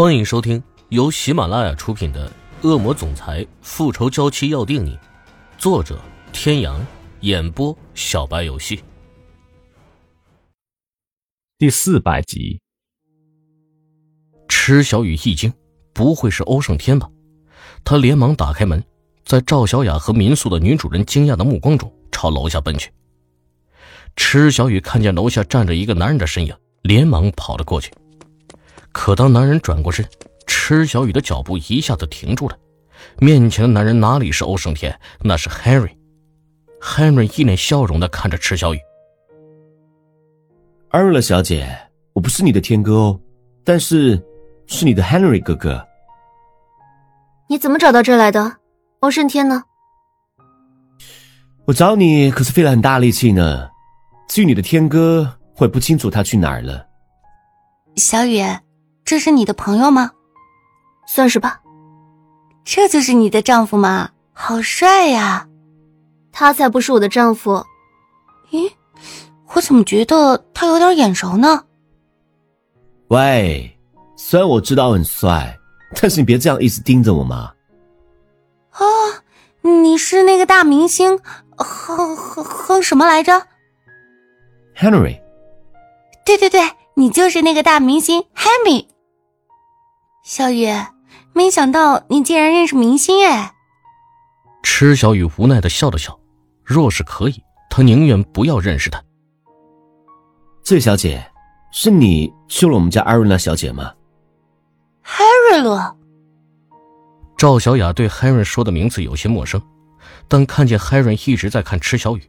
欢迎收听由喜马拉雅出品的《恶魔总裁复仇娇妻要定你》，作者：天阳，演播：小白游戏。第四百集，池小雨一惊，不会是欧胜天吧？他连忙打开门，在赵小雅和民宿的女主人惊讶的目光中，朝楼下奔去。池小雨看见楼下站着一个男人的身影，连忙跑了过去。可当男人转过身，池小雨的脚步一下子停住了。面前的男人哪里是欧胜天，那是 Henry。Henry 一脸笑容的看着池小雨。艾瑞勒小姐，我不是你的天哥哦，但是是你的 Henry 哥哥。你怎么找到这儿来的？欧胜天呢？我找你可是费了很大力气呢。至于你的天哥，我也不清楚他去哪儿了。小雨。这是你的朋友吗？算是吧。这就是你的丈夫吗？好帅呀！他才不是我的丈夫。咦，我怎么觉得他有点眼熟呢？喂，虽然我知道很帅，但是你别这样一直盯着我嘛。啊，你是那个大明星，哼哼哼什么来着？Henry。对对对，你就是那个大明星 Henry。小雨，没想到你竟然认识明星哎！池小雨无奈的笑了笑，若是可以，她宁愿不要认识他。醉小姐，是你救了我们家艾瑞娜小姐吗？艾瑞洛。赵小雅对 Henry 说的名字有些陌生，但看见 Henry 一直在看池小雨，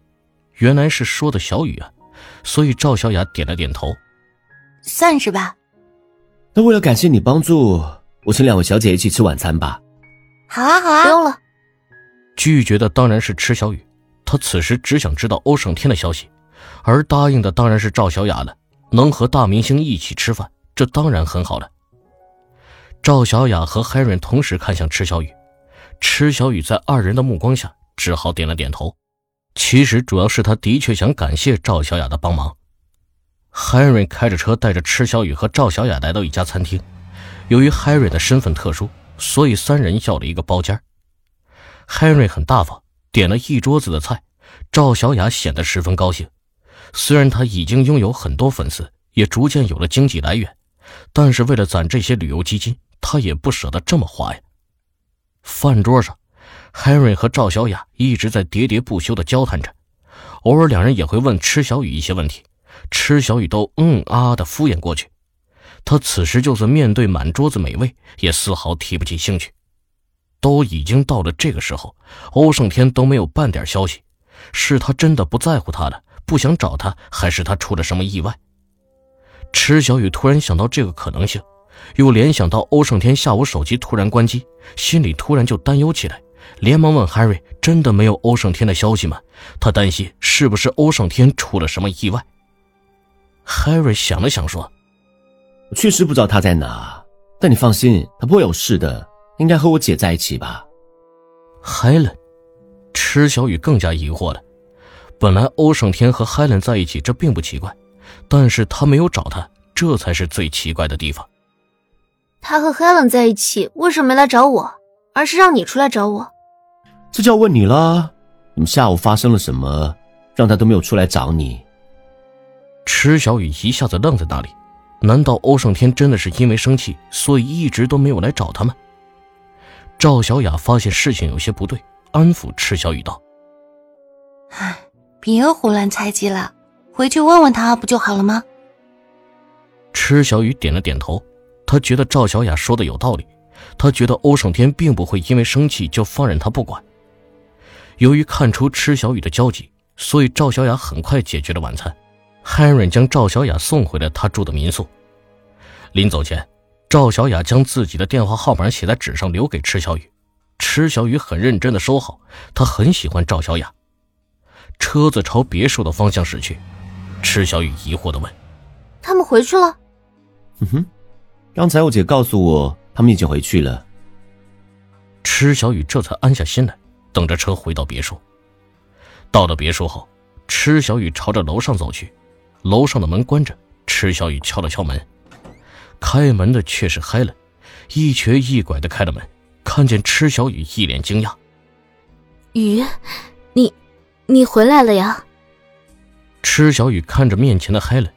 原来是说的小雨啊，所以赵小雅点了点头，算是吧。那为了感谢你帮助，我请两位小姐一起吃晚餐吧。好啊，好啊，不用了。拒绝的当然是池小雨，他此时只想知道欧胜天的消息，而答应的当然是赵小雅了。能和大明星一起吃饭，这当然很好了。赵小雅和 Harry 同时看向池小雨，池小雨在二人的目光下只好点了点头。其实主要是他的确想感谢赵小雅的帮忙。Harry 开着车带着池小雨和赵小雅来到一家餐厅。由于 Harry 的身份特殊，所以三人要了一个包间。Harry 很大方，点了一桌子的菜。赵小雅显得十分高兴。虽然他已经拥有很多粉丝，也逐渐有了经济来源，但是为了攒这些旅游基金，他也不舍得这么花呀。饭桌上，Harry 和赵小雅一直在喋喋不休地交谈着，偶尔两人也会问池小雨一些问题。池小雨都嗯啊的敷衍过去，他此时就算面对满桌子美味，也丝毫提不起兴趣。都已经到了这个时候，欧胜天都没有半点消息，是他真的不在乎他了，不想找他，还是他出了什么意外？池小雨突然想到这个可能性，又联想到欧胜天下午手机突然关机，心里突然就担忧起来，连忙问 Harry：“ 真的没有欧胜天的消息吗？他担心是不是欧胜天出了什么意外。” Harry 想了想说：“我确实不知道他在哪，但你放心，他不会有事的，应该和我姐在一起吧。”Helen，池小雨更加疑惑了。本来欧胜天和 Helen 在一起，这并不奇怪，但是他没有找他，这才是最奇怪的地方。他和 Helen 在一起，为什么没来找我，而是让你出来找我？这就要问你了，你们下午发生了什么，让他都没有出来找你？池小雨一下子愣在那里，难道欧胜天真的是因为生气，所以一直都没有来找他们？赵小雅发现事情有些不对，安抚池小雨道：“哎，别胡乱猜忌了，回去问问他不就好了吗？”池小雨点了点头，他觉得赵小雅说的有道理，他觉得欧胜天并不会因为生气就放任他不管。由于看出池小雨的焦急，所以赵小雅很快解决了晚餐。Henry 将赵小雅送回了他住的民宿。临走前，赵小雅将自己的电话号码写在纸上，留给池小雨。池小雨很认真的收好，他很喜欢赵小雅。车子朝别墅的方向驶去，池小雨疑惑的问：“他们回去了？”“嗯哼，刚才我姐告诉我，他们已经回去了。”池小雨这才安下心来，等着车回到别墅。到了别墅后，池小雨朝着楼上走去。楼上的门关着，池小雨敲了敲门，开门的却是 Helen，一瘸一拐的开了门，看见池小雨，一脸惊讶：“雨，你，你回来了呀？”池小雨看着面前的 Helen，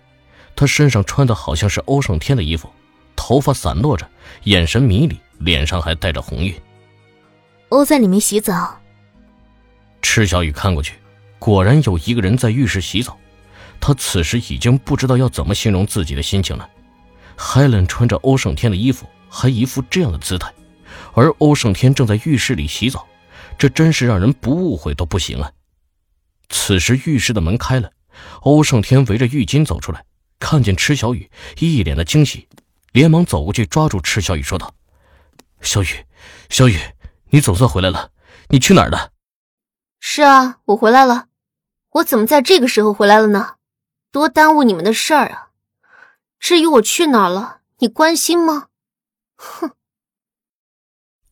她身上穿的好像是欧胜天的衣服，头发散落着，眼神迷离，脸上还带着红晕。欧在里面洗澡。池小雨看过去，果然有一个人在浴室洗澡。他此时已经不知道要怎么形容自己的心情了。Helen 穿着欧胜天的衣服，还一副这样的姿态，而欧胜天正在浴室里洗澡，这真是让人不误会都不行啊！此时浴室的门开了。欧胜天围着浴巾走出来，看见池小雨，一脸的惊喜，连忙走过去抓住池小雨，说道：“小雨，小雨，你总算回来了，你去哪儿了？”“是啊，我回来了，我怎么在这个时候回来了呢？多耽误你们的事儿啊！至于我去哪儿了，你关心吗？”哼。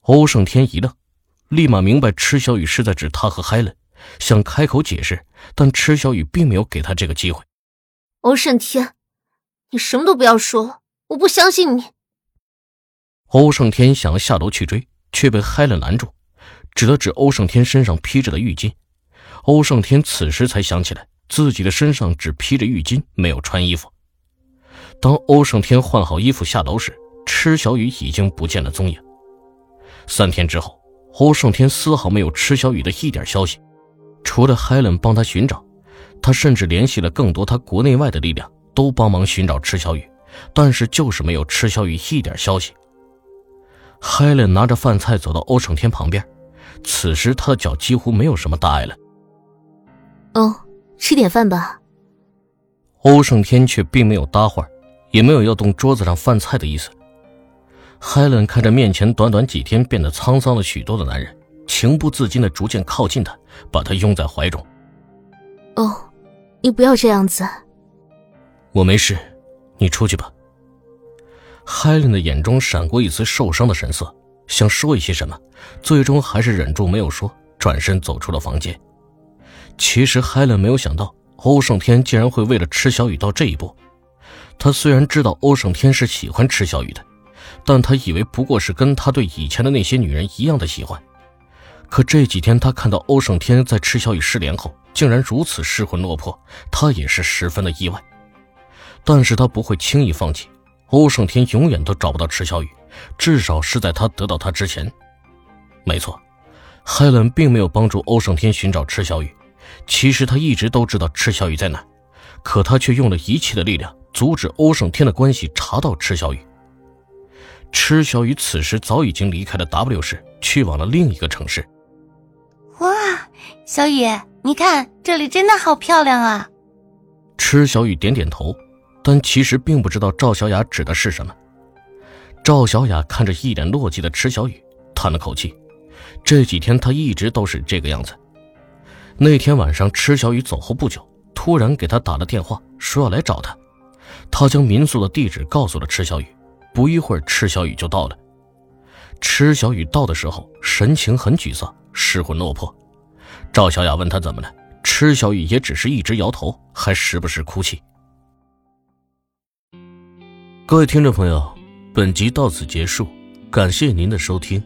欧胜天一愣，立马明白池小雨是在指他和海伦。想开口解释，但池小雨并没有给他这个机会。欧胜天，你什么都不要说了，我不相信你。欧胜天想要下楼去追，却被海伦拦住，指了指欧胜天身上披着的浴巾。欧胜天此时才想起来，自己的身上只披着浴巾，没有穿衣服。当欧胜天换好衣服下楼时，池小雨已经不见了踪影。三天之后，欧胜天丝毫没有池小雨的一点消息。除了 Helen 帮他寻找，他甚至联系了更多他国内外的力量，都帮忙寻找池小雨，但是就是没有池小雨一点消息。Helen 拿着饭菜走到欧胜天旁边，此时他的脚几乎没有什么大碍了。哦，吃点饭吧。欧胜天却并没有搭话，也没有要动桌子上饭菜的意思。Helen 看着面前短短几天变得沧桑了许多的男人。情不自禁的逐渐靠近他，把他拥在怀中。哦，你不要这样子。我没事，你出去吧。海伦的眼中闪过一丝受伤的神色，想说一些什么，最终还是忍住没有说，转身走出了房间。其实海伦没有想到欧胜天竟然会为了池小雨到这一步。他虽然知道欧胜天是喜欢池小雨的，但他以为不过是跟他对以前的那些女人一样的喜欢。可这几天，他看到欧胜天在池小雨失联后，竟然如此失魂落魄，他也是十分的意外。但是他不会轻易放弃，欧胜天永远都找不到池小雨，至少是在他得到他之前。没错，海伦并没有帮助欧胜天寻找池小雨，其实他一直都知道池小雨在哪，可他却用了一切的力量阻止欧胜天的关系查到池小雨。池小雨此时早已经离开了 W 市，去往了另一个城市。哇，小雨，你看这里真的好漂亮啊！池小雨点点头，但其实并不知道赵小雅指的是什么。赵小雅看着一脸落寂的池小雨，叹了口气。这几天她一直都是这个样子。那天晚上，池小雨走后不久，突然给他打了电话，说要来找他。他将民宿的地址告诉了池小雨，不一会儿，池小雨就到了。池小雨到的时候，神情很沮丧。失魂落魄，赵小雅问他怎么了，池小雨也只是一直摇头，还时不时哭泣。各位听众朋友，本集到此结束，感谢您的收听。